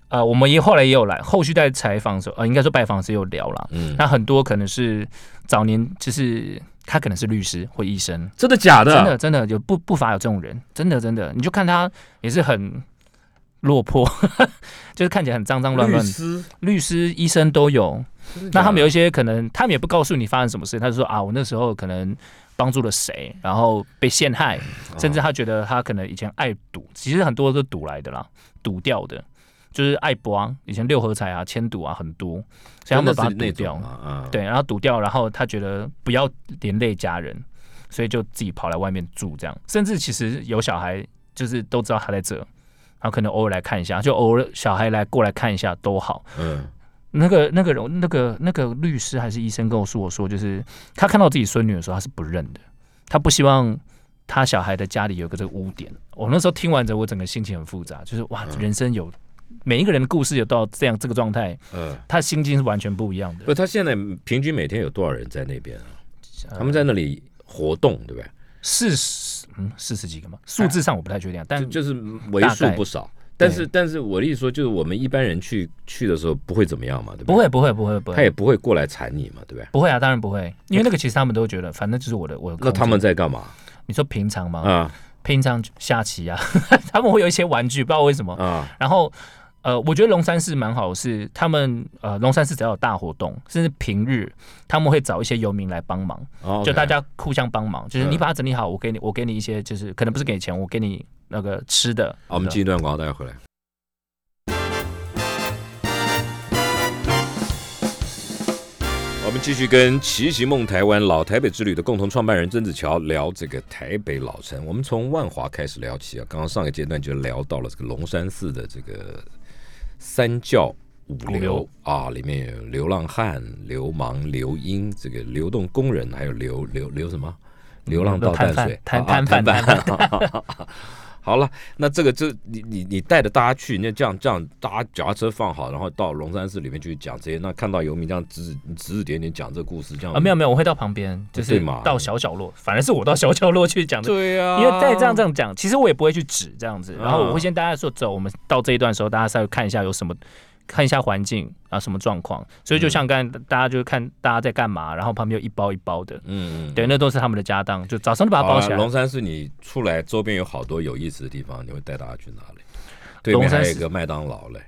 呃，我们也后来也有来，后续在采访的时候，呃，应该说拜访时有聊了。嗯，那很多可能是早年就是他可能是律师或医生，真的假的？真的真的有不不乏有这种人，真的真的，你就看他也是很落魄，就是看起来很脏脏乱乱。律师、律师、医生都有。那他们有一些可能，他们也不告诉你发生什么事，他就说啊，我那时候可能帮助了谁，然后被陷害，甚至他觉得他可能以前爱赌，其实很多都是赌来的啦，赌掉的。就是爱博啊，以前六合彩啊、千赌啊很多，所以他们把它赌掉，对，然后赌掉，然后他觉得不要连累家人，所以就自己跑来外面住，这样，甚至其实有小孩，就是都知道他在这，然后可能偶尔来看一下，就偶尔小孩来过来看一下都好。嗯，那个那个人，那个那个律师还是医生跟我说，我说就是他看到自己孙女的时候，他是不认的，他不希望他小孩的家里有个这个污点。我那时候听完之后，我整个心情很复杂，就是哇，人生有每一个人的故事有到这样这个状态，嗯，他心境是完全不一样的。不，他现在平均每天有多少人在那边啊？他们在那里活动，对不对？四十，嗯，四十几个嘛？数字上我不太确定，但就是为数不少。但是，但是我的意思说，就是我们一般人去去的时候不会怎么样嘛，对不对？不会，不会，不会，不会。他也不会过来缠你嘛，对不对？不会啊，当然不会，因为那个其实他们都觉得，反正就是我的，我的。那他们在干嘛？你说平常吗？啊，平常下棋啊，他们会有一些玩具，不知道为什么啊。然后，呃，我觉得龙山寺蛮好，是他们呃，龙山寺只要有大活动，甚至平日他们会找一些游民来帮忙，就大家互相帮忙，就是你把它整理好，我给你，我给你一些，就是可能不是给钱，我给你。那个吃的，好，我们进一段广告，大家回来。我们继续跟奇袭梦台湾老台北之旅的共同创办人曾子乔聊这个台北老城。我们从万华开始聊起啊，刚刚上个阶段就聊到了这个龙山寺的这个三教五流啊，里面有流浪汉、流氓、流英，这个流动工人，还有流流流什么？流浪到淡水，摊摊贩贩。好了，那这个这你你你带着大家去，那这样这样，大家脚踏车放好，然后到龙山寺里面去讲这些。那看到游民这样指指指指点点讲这个故事，这样啊没有没有，我会到旁边，就是到小角落，反而是我到小角落去讲。对呀，因为再这样这样讲，其实我也不会去指这样子，然后我会先大家说走，我们到这一段时候，大家稍微看一下有什么。看一下环境啊，什么状况？所以就像刚才大家就看大家在干嘛，然后旁边有一包一包的，嗯，对，那都是他们的家当，就早上就把它包起来。龙山寺你出来周边有好多有意思的地方，你会带大家去哪里？对面还有一个麦当劳嘞。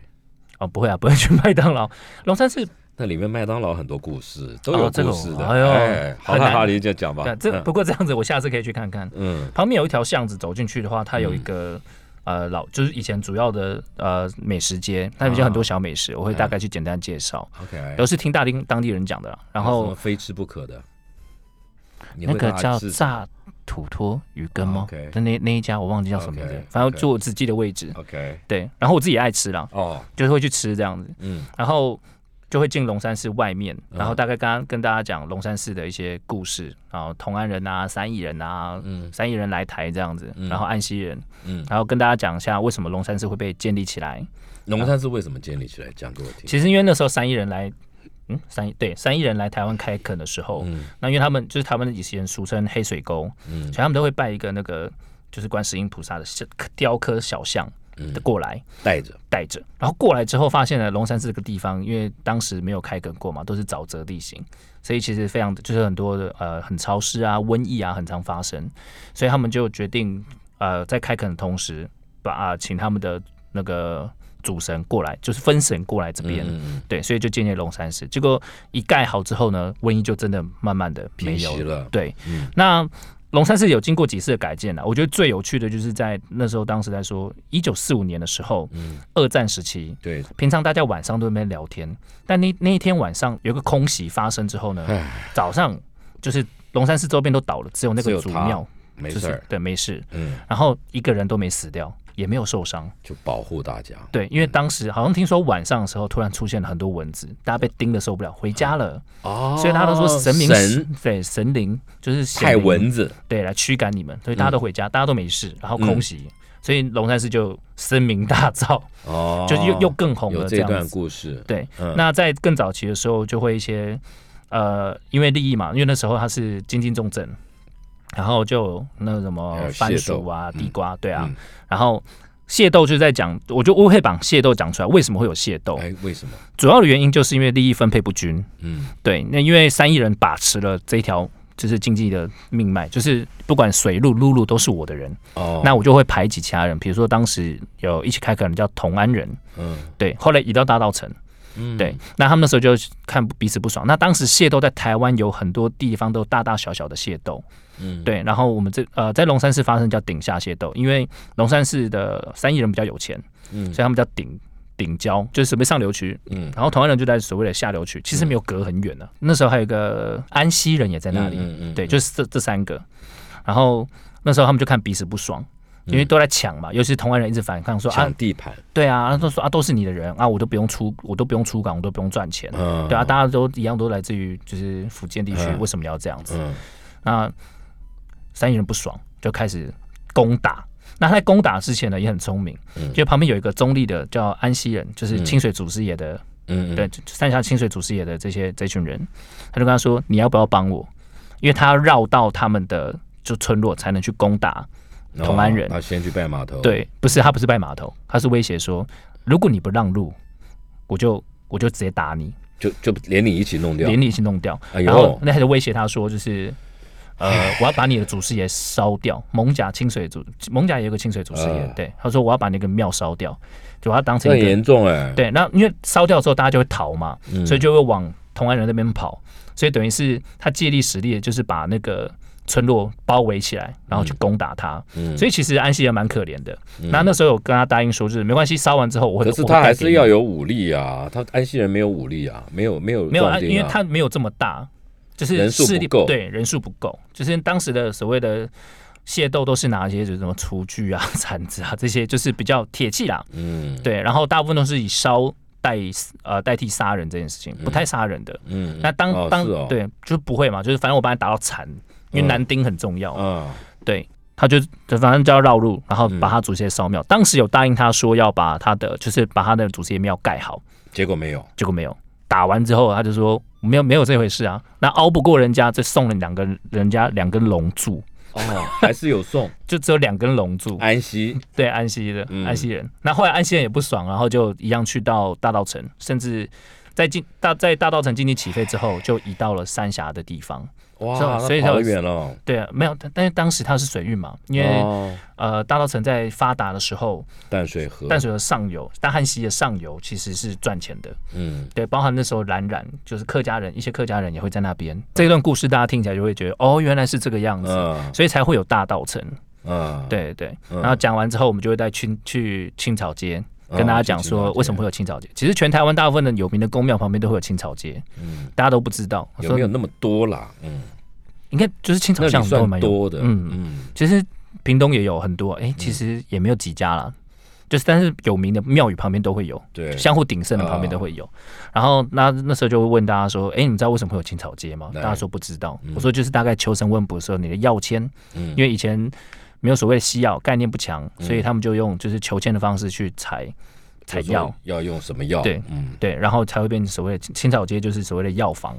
哦，不会啊，不会去麦当劳。龙山寺那里面麦当劳很多故事，都有故事的。哎呦，好，好，你就讲吧。这不过这样子，我下次可以去看看。嗯，旁边有一条巷子，走进去的话，它有一个。呃，老就是以前主要的呃美食街，那边有很多小美食，我会大概去简单介绍。OK，都是听大丁当地人讲的。然后非吃不可的，那个叫炸土托鱼羹吗？那那那一家我忘记叫什么名字，反正就我只记得位置。OK，对，然后我自己爱吃啦，哦，就是会去吃这样子。嗯，然后。就会进龙山寺外面，然后大概刚刚跟大家讲龙山寺的一些故事，然后同安人啊、三义人啊，嗯，三义人来台这样子，然后安溪人，嗯，然后跟大家讲一下为什么龙山寺会被建立起来。龙山寺为什么建立起来？讲给我听。其实因为那时候三义人来，嗯，三对三亿人来台湾开垦的时候，嗯，那因为他们就是他们以前俗称黑水沟，嗯，所以他们都会拜一个那个就是观世音菩萨的雕刻小像。的过来。带着。带着，然后过来之后发现了龙山寺这个地方，因为当时没有开垦过嘛，都是沼泽地形，所以其实非常就是很多的呃很潮湿啊、瘟疫啊很常发生，所以他们就决定呃在开垦的同时，把啊请他们的那个主神过来，就是分神过来这边，对，所以就建立龙山寺。结果一盖好之后呢，瘟疫就真的慢慢的没有了，对，那。龙山寺有经过几次的改建了，我觉得最有趣的就是在那时候，当时在说一九四五年的时候，嗯，二战时期，对，平常大家晚上都在那边聊天，但那那一天晚上有个空袭发生之后呢，早上就是龙山寺周边都倒了，只有那个祖庙没事，对，没事，嗯，然后一个人都没死掉。也没有受伤，就保护大家。对，因为当时好像听说晚上的时候突然出现了很多蚊子，大家被叮的受不了，回家了。哦，所以大家都说神明神对神灵就是害蚊子，对，来驱赶你们，所以大家都回家，大家都没事，然后空袭，所以龙山寺就声名大噪。哦，就又又更红了。这段故事，对。那在更早期的时候，就会一些呃，因为利益嘛，因为那时候他是金津重镇。然后就那什么番薯啊、地瓜，对啊。然后械斗就在讲，我就我会把械斗讲出来，为什么会有械斗？哎，为什么？主要的原因就是因为利益分配不均。嗯，对。那因为三亿人把持了这条就是经济的命脉，就是不管水路、陆路都是我的人。哦。那我就会排挤其他人，比如说当时有一起开垦的叫同安人。嗯。对。后来移到大道城。嗯。对。那他们那时候就看彼此不爽。那当时械斗在台湾有很多地方都大大小小的械斗。嗯，对，然后我们这呃在龙山寺发生叫顶下械斗，因为龙山寺的三亿人比较有钱，嗯，所以他们叫顶顶交，就是所谓上流区，嗯，然后同安人就在所谓的下流区，其实没有隔很远的。那时候还有一个安溪人也在那里，嗯嗯，对，就是这这三个。然后那时候他们就看彼此不爽，因为都在抢嘛，尤其是同安人一直反抗说抢地盘，对啊，都说啊都是你的人啊，我都不用出，我都不用出港，我都不用赚钱，嗯，对啊，大家都一样都来自于就是福建地区，为什么要这样子？那三亿人不爽，就开始攻打。那他在攻打之前呢，也很聪明，就旁边有一个中立的叫安溪人，就是清水祖师爷的，嗯，对，三峡清水祖师爷的这些这群人，他就跟他说：“你要不要帮我？因为他要绕到他们的就村落才能去攻打同安人。他先去拜码头，对，不是他不是拜码头，他是威胁说，如果你不让路，我就我就直接打你，就就连你一起弄掉，连你一起弄掉。然后那他就威胁他说，就是。”呃，我要把你的祖师爷烧掉。蒙甲清水祖，蒙甲也有个清水祖师爷。对，他说我要把那个庙烧掉，就把它当成很严重哎。对，那因为烧掉之后，大家就会逃嘛，所以就会往同安人那边跑。所以等于是他借力使力，就是把那个村落包围起来，然后去攻打他。所以其实安溪人蛮可怜的。那那时候有跟他答应说，就是没关系，烧完之后我会。可是他还是要有武力啊，他安溪人没有武力啊，没有没有没有，因为他没有这么大。就是势力不够，对人数不够，就是当时的所谓的械斗都是拿一些就是什么厨具啊、铲子啊这些，就是比较铁器啦。嗯，对，然后大部分都是以烧代呃代替杀人这件事情，不太杀人的。嗯，那当当对，就不会嘛，就是反正我把你打到残，因为男丁很重要。嗯，对，他就反正就要绕路，然后把他祖先烧庙。当时有答应他说要把他的就是把他的祖先庙盖好，结果没有，结果没有。打完之后，他就说没有没有这回事啊。那熬不过人家，就送了两根人家两根龙柱。哦，还是有送，就只有两根龙柱。安息。对安息的安息人，那后来安息人也不爽，然后就一样去到大道城，甚至在进大在大道城经济起飞之后，就移到了三峡的地方。哇，所以跑远了。对啊，没有，但是当时它是水运嘛，因为呃，大稻城在发达的时候，淡水河，淡水河上游，大汉溪的上游其实是赚钱的。嗯，对，包含那时候冉冉，就是客家人，一些客家人也会在那边。这一段故事大家听起来就会觉得，哦，原来是这个样子，所以才会有大稻城。嗯，对对。然后讲完之后，我们就会带去去青草街。跟大家讲说，为什么会有青草街？其实全台湾大部分的有名的宫庙旁边都会有青草街，嗯，大家都不知道，有没有那么多啦？嗯，应该就是青草巷都蛮多的，嗯嗯。其实屏东也有很多，哎，其实也没有几家啦，就是但是有名的庙宇旁边都会有，对，相互鼎盛的旁边都会有。然后那那时候就会问大家说，哎，你知道为什么会有青草街吗？大家说不知道。我说就是大概求神问卜的时候，你的药签，嗯，因为以前。没有所谓的西药概念不强，所以他们就用就是求签的方式去采采药，要用什么药？对，嗯，对，然后才会变成所谓的青草街，就是所谓的药房。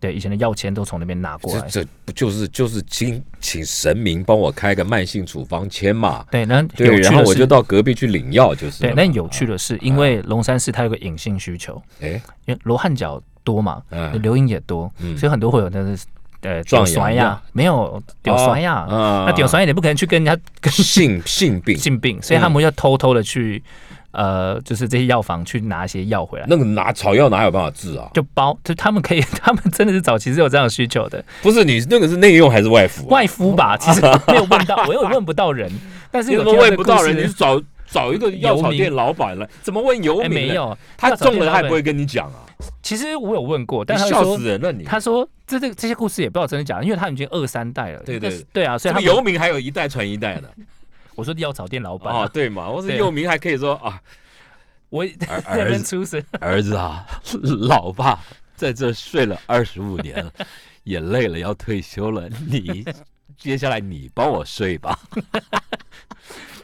对，以前的药签都从那边拿过来。这不就是就是请请神明帮我开个慢性处方签嘛？对，那对，然后我就到隔壁去领药，就是。对，那有趣的是，因为龙山寺它有个隐性需求，哎，因为罗汉脚多嘛，嗯，流音也多，所以很多会有那是。呃，壮酸呀，没有屌酸呀，那屌酸也不可能去跟人家 跟性性病性病，所以他们要偷偷的去，呃，就是这些药房去拿一些药回来。那个拿草药哪有办法治啊？就包，就他们可以，他们真的是早期是有这样的需求的。不是你那个是内用还是外敷？外敷吧，其实没有问到，我又问不到人，但是有么问不到人？你是找找一个药草店老板来，怎么问游民？没有，他中了他也不会跟你讲啊。其实我有问过，但他笑死人了。你他说这这这些故事也不知道真的假的，因为他已经二三代了。对对对啊，所以他游民还有一代传一代的。我说药草店老板啊，对嘛？我说游民还可以说啊，我儿 子出生，儿子啊，老爸在这睡了二十五年了，也累了，要退休了。你接下来你帮我睡吧。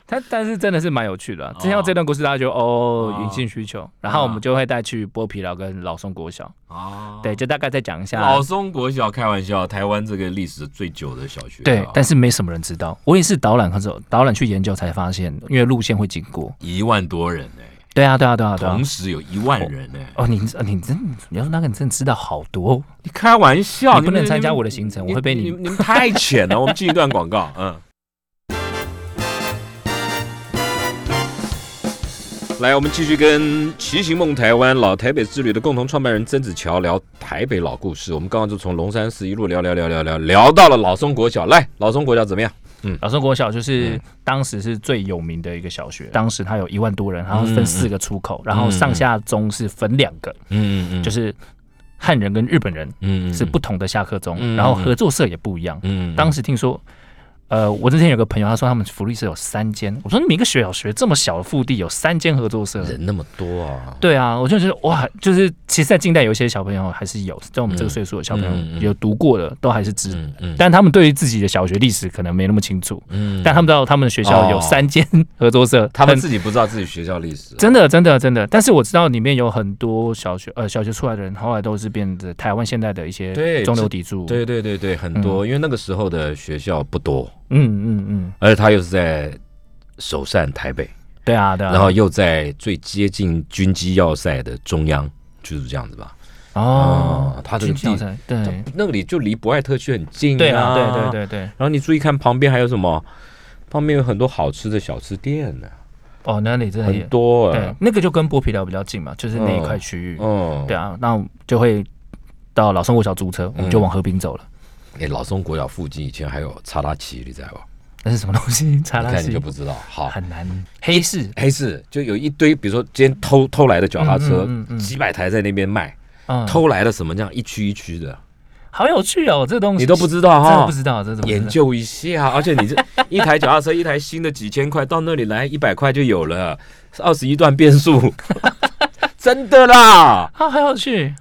他但是真的是蛮有趣的，听到这段故事，大家就哦，隐性需求，然后我们就会带去剥皮寮跟老松国小哦，对，就大概再讲一下老松国小。开玩笑，台湾这个历史最久的小学，对，但是没什么人知道。我也是导览，或者导览去研究才发现，因为路线会经过一万多人呢。对啊，对啊，对啊，对啊同时有一万人呢。哦，你你真你要说那个，你真的知道好多。你开玩笑，你不能参加我的行程，我会被你你们太浅了。我们进一段广告，嗯。来，我们继续跟骑行梦台湾老台北之旅的共同创办人曾子乔聊台北老故事。我们刚刚就从龙山寺一路聊聊聊聊聊聊到了老松国小。来，老松国小怎么样？嗯，老松国小就是当时是最有名的一个小学，当时它有一万多人，然后分四个出口，然后上下中是分两个，嗯嗯，就是汉人跟日本人，嗯是不同的下课钟，然后合作社也不一样。嗯，当时听说。呃，我之前有个朋友，他说他们福利社有三间。我说你们一个小学这么小的腹地，有三间合作社，人那么多啊。对啊，我就觉得哇，就是其实，在近代有一些小朋友还是有，在我们这个岁数的小朋友有读过的，都还是知，但他们对于自己的小学历史可能没那么清楚。嗯，但他们知道他们的学校有三间合作社，他们自己不知道自己学校历史。真的，真的，真的。但是我知道里面有很多小学呃小学出来的人，后来都是变得台湾现在的一些中流砥柱。对对对对，很多，因为那个时候的学校不多。嗯嗯嗯，而且他又是在首善台北，对啊，对啊，然后又在最接近军机要塞的中央，就是这样子吧。哦，他这个地对，那里就离博爱特区很近啊，对对对对。然后你注意看旁边还有什么？旁边有很多好吃的小吃店呢。哦，那里真的很多。对，那个就跟剥皮寮比较近嘛，就是那一块区域。哦，对啊，那就会到老生活小租车，我们就往河滨走了。哎，老松国小附近以前还有查拉奇，你知道不？那是什么东西？查拉奇你就不知道。好，很难。黑市，黑市就有一堆，比如说今天偷偷来的脚踏车，几百台在那边卖。偷来的什么这样一区一区的，好有趣哦！这东西你都不知道哈？不知道这怎么研究一下？而且你这一台脚踏车，一台新的几千块，到那里来一百块就有了，二十一段变速，真的啦！啊，好有趣。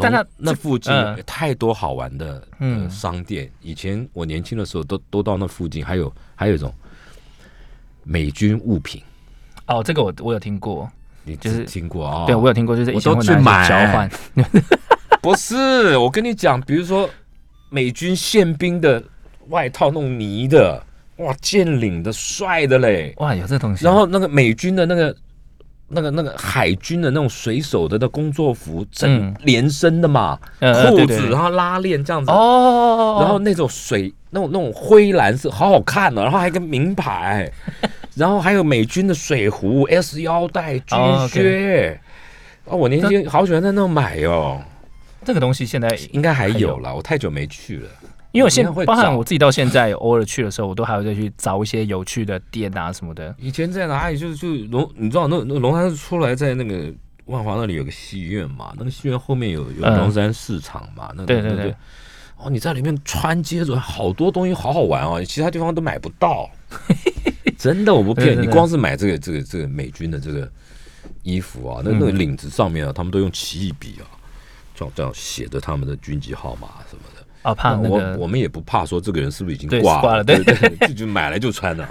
但那那附近太多好玩的嗯商店，以前我年轻的时候都都到那附近，还有还有一种美军物品。哦，这个我我有听过，你就是听过啊？对，我有听过，就是我都去买交换。不是，我跟你讲，比如说美军宪兵的外套，那种呢的，哇，剑领的，帅的嘞，哇，有这东西。然后那个美军的那个。那个那个海军的那种水手的的工作服，整连身的嘛，裤子然后拉链这样子，哦，然后那种水那种那种灰蓝色，好好看哦，然后还有个名牌，然后还有美军的水壶、S 腰带、军靴，哦，我年轻好喜欢在那买哦，这个东西现在应该还有了，我太久没去了。因为我现包含我自己到现在偶尔去的时候，我都还会再去找一些有趣的店啊什么的。以前在哪里？就是就龙，你知道那那龙山出来在那个万华那里有个戏院嘛？那个戏院后面有有龙山市场嘛？那对对对。哦，你在里面穿街走，好多东西好好玩哦，其他地方都买不到。真的，我不骗你，光是买这个这个这个美军的这个衣服啊，那那个领子上面啊，他们都用奇异笔啊，这样这样写着他们的军籍号码什么。啊，怕那个，我们也不怕说这个人是不是已经挂了，对对对，就就买来就穿 的，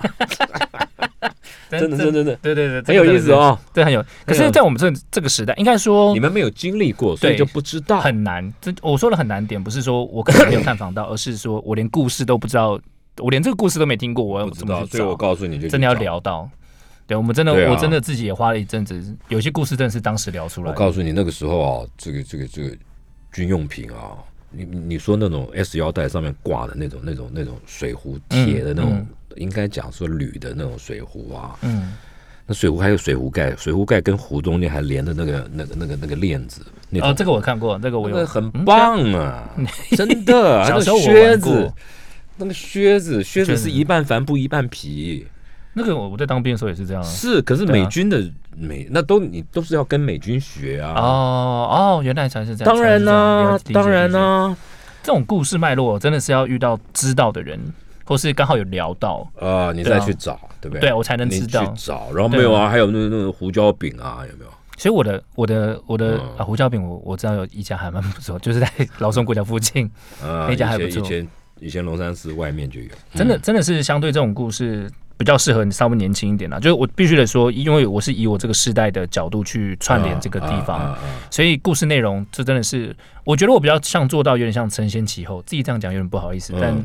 真的真的真的，对对对，很有意思哦，对，很有。可是，在我们这这个时代，应该说你们没有经历过，所以就不知道很难。这我说的很难点，不是说我可能没有探访到，而是说我连故事都不知道，我连这个故事都没听过，我不知道。所以我告诉你，就真的要聊到。对，我们真的，我真的自己也花了一阵子，有些故事真的是当时聊出来。我告诉你，那个时候啊，这个这个这个军用品啊。你你说那种 S 腰带上面挂的那种那种那种水壶铁的那种，应该讲说铝的那种水壶啊，嗯，那水壶还有水壶盖，水壶盖跟壶中间还连着那个那个那个那个链子。哦，这个我看过，这个我有，很棒啊，真的。小时候靴子，那个靴子，靴子是一半帆布一半皮。那个我我在当兵的时候也是这样。是，可是美军的美那都你都是要跟美军学啊。哦哦，原来才是这样。当然呢，当然呢，这种故事脉络真的是要遇到知道的人，或是刚好有聊到啊，你再去找，对不对？对我才能知道。去找，然后没有啊？还有那那个胡椒饼啊，有没有？所以我的我的我的啊胡椒饼，我我知道有一家还蛮不错，就是在老松国家附近，那家还不错。以前以前龙山寺外面就有，真的真的是相对这种故事。比较适合你稍微年轻一点啦，就是我必须得说，因为我是以我这个世代的角度去串联这个地方，所以故事内容这真的是，我觉得我比较像做到有点像承先启后，自己这样讲有点不好意思，但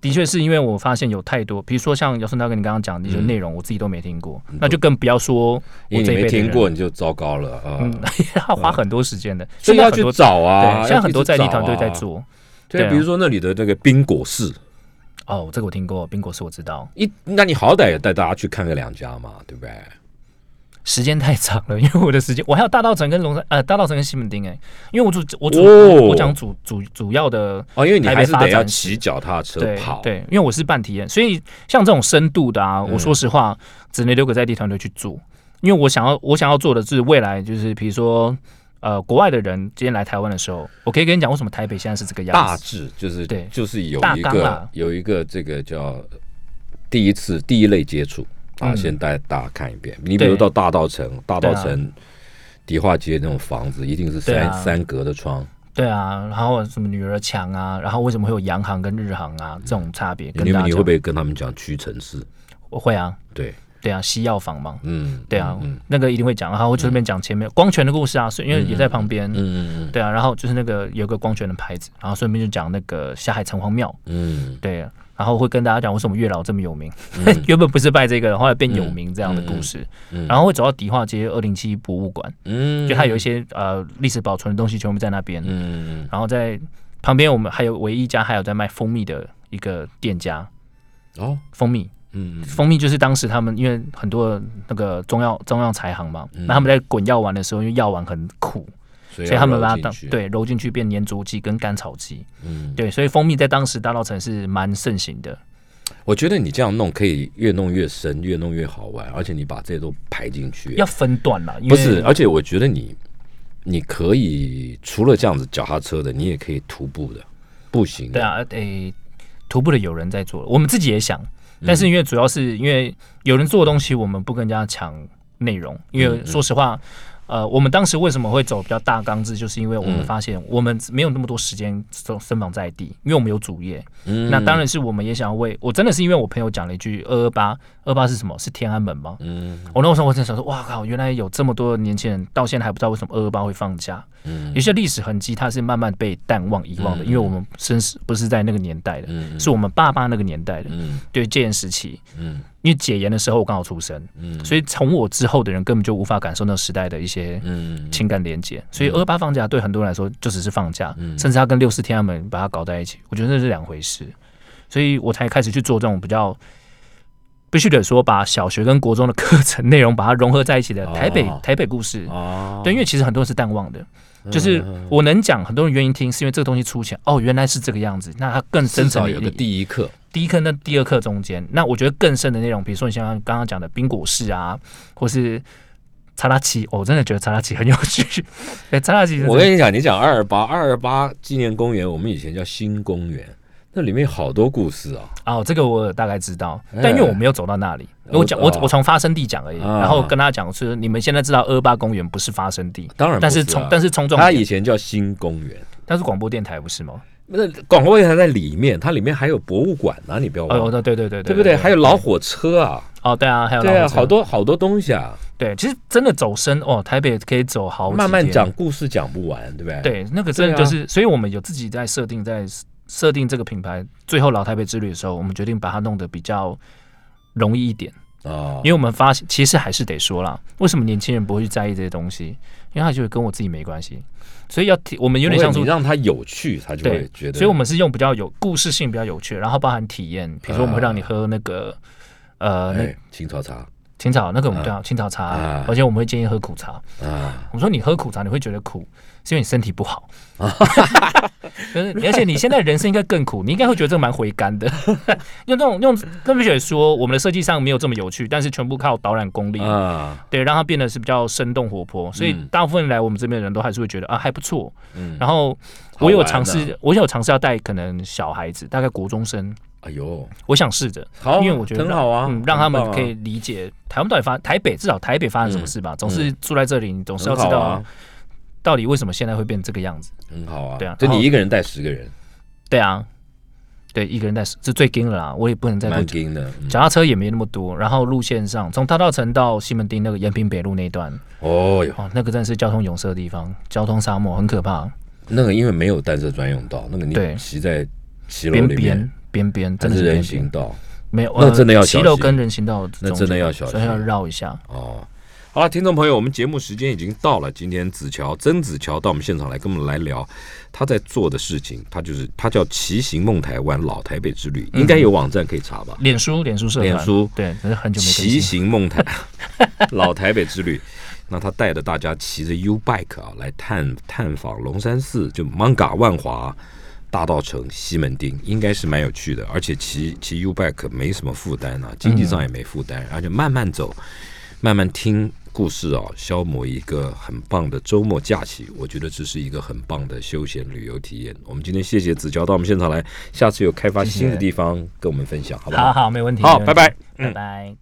的确是因为我发现有太多，比如说像姚顺大哥你刚刚讲的一些内容，我自己都没听过，那就更不要说我这没听过你就糟糕了啊，要花很多时间的，所以要去找啊，现在很多在地团队在做，对，比如说那里的那个冰果室。哦，这个我听过，冰果是我知道。一，那你好歹也带大家去看个两家嘛，对不对？时间太长了，因为我的时间，我还有大道城跟龙山，呃，大道城跟西门町哎，因为我主我主我讲主主主要的哦，因为你还是得要骑脚踏车跑，对，因为我是半体验，所以像这种深度的啊，我说实话，只能留给在地团队去做，因为我想要我想要做的是未来，就是比如说。呃国外的人今天来台湾的时候，我可以跟你讲为什么台北现在是这个样子。大致就是对。就是有一个有一个这个叫第一次第一类接触啊，嗯。先带大家看一遍。你比如到大道城，大道城迪化街那种房子，一定是三啊。三格的窗，对啊，然后什么女儿墙啊，然后为什么会有洋行跟日行啊这种差别？你你会不会跟他们讲屈臣氏？我会啊，对，对啊，西药房嘛，嗯，对啊，嗯。那个一定会讲，然后我顺便讲前面光泉的故事啊，所以因为也在旁边，嗯嗯嗯。对啊，然后就是那个有个光泉的牌子，然后顺便就讲那个下海城隍庙，嗯。对，然后会跟大家讲为什么月老这么有名，原本不是拜这个，后来变有名这样的故事，嗯然后会走到迪化街二零七博物馆，嗯，就它有一些呃历史保存的东西全部在那边，嗯。然后在旁边我们还有唯一一家还有在卖蜂蜜的一个店家，哦，蜂蜜。嗯嗯蜂蜜就是当时他们因为很多那个中药中药材行嘛，那他们在滚药丸的时候，因为药丸很苦，所所以他们把它对揉进去变粘着剂跟甘草剂，嗯，对，所以蜂蜜在当时大稻城是蛮盛行的。我觉得你这样弄可以越弄越深，越弄越好玩，而且你把这些都排进去，要分段了，不是，而且我觉得你你可以除了这样子脚踏车的，你也可以徒步的，步行的，对啊，诶、徒步的有人在做，我们自己也想，嗯但是因为主要是因为有人做的东西，我们不跟人家抢内容，因嗯为说实话。呃，我们当时为什么会走比较大纲制，就是因为我们发现我们没有那么多时间身身访在地，因为我们有主业。嗯那当然是我们也想要为我真的是因为我朋友讲了一句二二八，二八是什么？是天安门吗？嗯我那时候我真的想说，哇靠，原来有这么多年轻人到现在还不知道为什么二二八会放假。嗯有些历史痕迹它是慢慢被淡忘遗忘的，因为我们生是不是在那个年代的，嗯是我们爸爸那个年代的。嗯对戒严时期，嗯因为解严的时候我刚好出生，嗯所以从我之后的人根本就无法感受那个时代的一些嗯情感连接。所以二八放假对很多人来说就只是放假，嗯甚至他跟六四天安门把它搞在一起，我觉得那是两回事。所以我才开始去做这种比较。必须得说，把小学跟国中的课程内容把它融合在一起的台北、哦台北故事，哦，对，因为其实很多人是淡忘的，就是我能讲，很多人愿意听，是因为这个东西出钱，哦，原来是这个样子，那它更深至少有个层的意义。第一课，第一课跟第二课中间，那我觉得更深的内容，比如说你像刚刚讲的冰果室啊，或是查拉奇，哦我真的觉得查拉奇很有趣。哎，查拉奇，我跟你讲，你讲二二八二二八纪念公园，我们以前叫新公园，那里面好多故事啊。哦，这个我大概知道，哎但因为我没有走到那里，我讲我哦我从发生地讲而已，啊然后跟他讲是你们现在知道二八公园不是发生地，当然不但是啊从但是从中它，以前叫新公园，但是广播电台不是吗？那广播电台在里面，它里面还有博物馆呢、你不要忘哦，了，对对对对对不对？还有老火车啊，哦，对啊，还有对啊，好多好多东西啊，对，其实真的走深哦，台北可以走好慢慢讲。故事讲不完，对不对？，对，那个真的就是，所以我们有自己在设定，在设定这个品牌。最后老台北之旅的时候，我们决定把它弄得比较容易一点，哦因为我们发现其实还是得说啦，为什么年轻人不会去在意这些东西？因为他觉得跟我自己没关系，所以要提我们有点像说。你让他有趣，他就会觉得。所以我们是用比较有故事性、比较有趣，然后包含体验，比如说我们会让你喝那个、呃青草茶青草，那个我们叫青草茶，啊而且我们会建议喝苦茶。啊，我说你喝苦茶你会觉得苦，是因为你身体不好。就 是而且你现在人生应该更苦，你应该会觉得这个蛮回甘的。用这种用那必须得说，我们的设计上没有这么有趣，但是全部靠导览功力，啊，对，让它变得是比较生动活泼。所以嗯大部分来我们这边的人都还是会觉得啊还不错。嗯，然后我有尝试，我有尝试要带可能小孩子，大概国中生，哎呦，我想试着。好，因为我觉得很好啊，嗯，让他们可以理解台湾到底发台北至少台北发生什么事吧。总是住在这里，你总是要知道啊，到底为什么现在会变这个样子。很好啊，对啊就你一个人带十个人，对啊，对，一个人带十，这最惊了啦，我也不能再多蛮。劲的。嗯脚踏车也没那么多，然后路线上从大道城到西门町那个延平北路那一段，哦哟，哦，那个真的是交通拥塞的地方，交通沙漠很可怕，那个因为没有单车专用道，那个你骑在骑楼边里面边边边还是人真的是边边，行道没有，那真的要骑楼跟人行道那中真的要小心所以要心绕一下。哦。好了，听众朋友，我们节目时间已经到了。今天子乔曾子乔到我们现场来跟我们来聊他在做的事情，他就是他叫骑行梦台湾老台北之旅，应该有网站可以查吧？脸书脸书社脸书对，可是很久没更骑。行梦台 老台北之旅。那他带着大家骑着 U bike 啊，来探探访龙山寺，就芒嘎万华、大道城、西门町，应该是蛮有趣的。而且骑骑 U bike 没什么负担啊，经济上也没负担，而且慢慢走，慢慢听故事啊，消磨一个很棒的周末假期。我觉得这是一个很棒的休闲旅游体验。我们今天谢谢子乔到我们现场来，下次有开发新的地方跟我们分享，好不好？好好，没问题。好，拜拜，拜拜。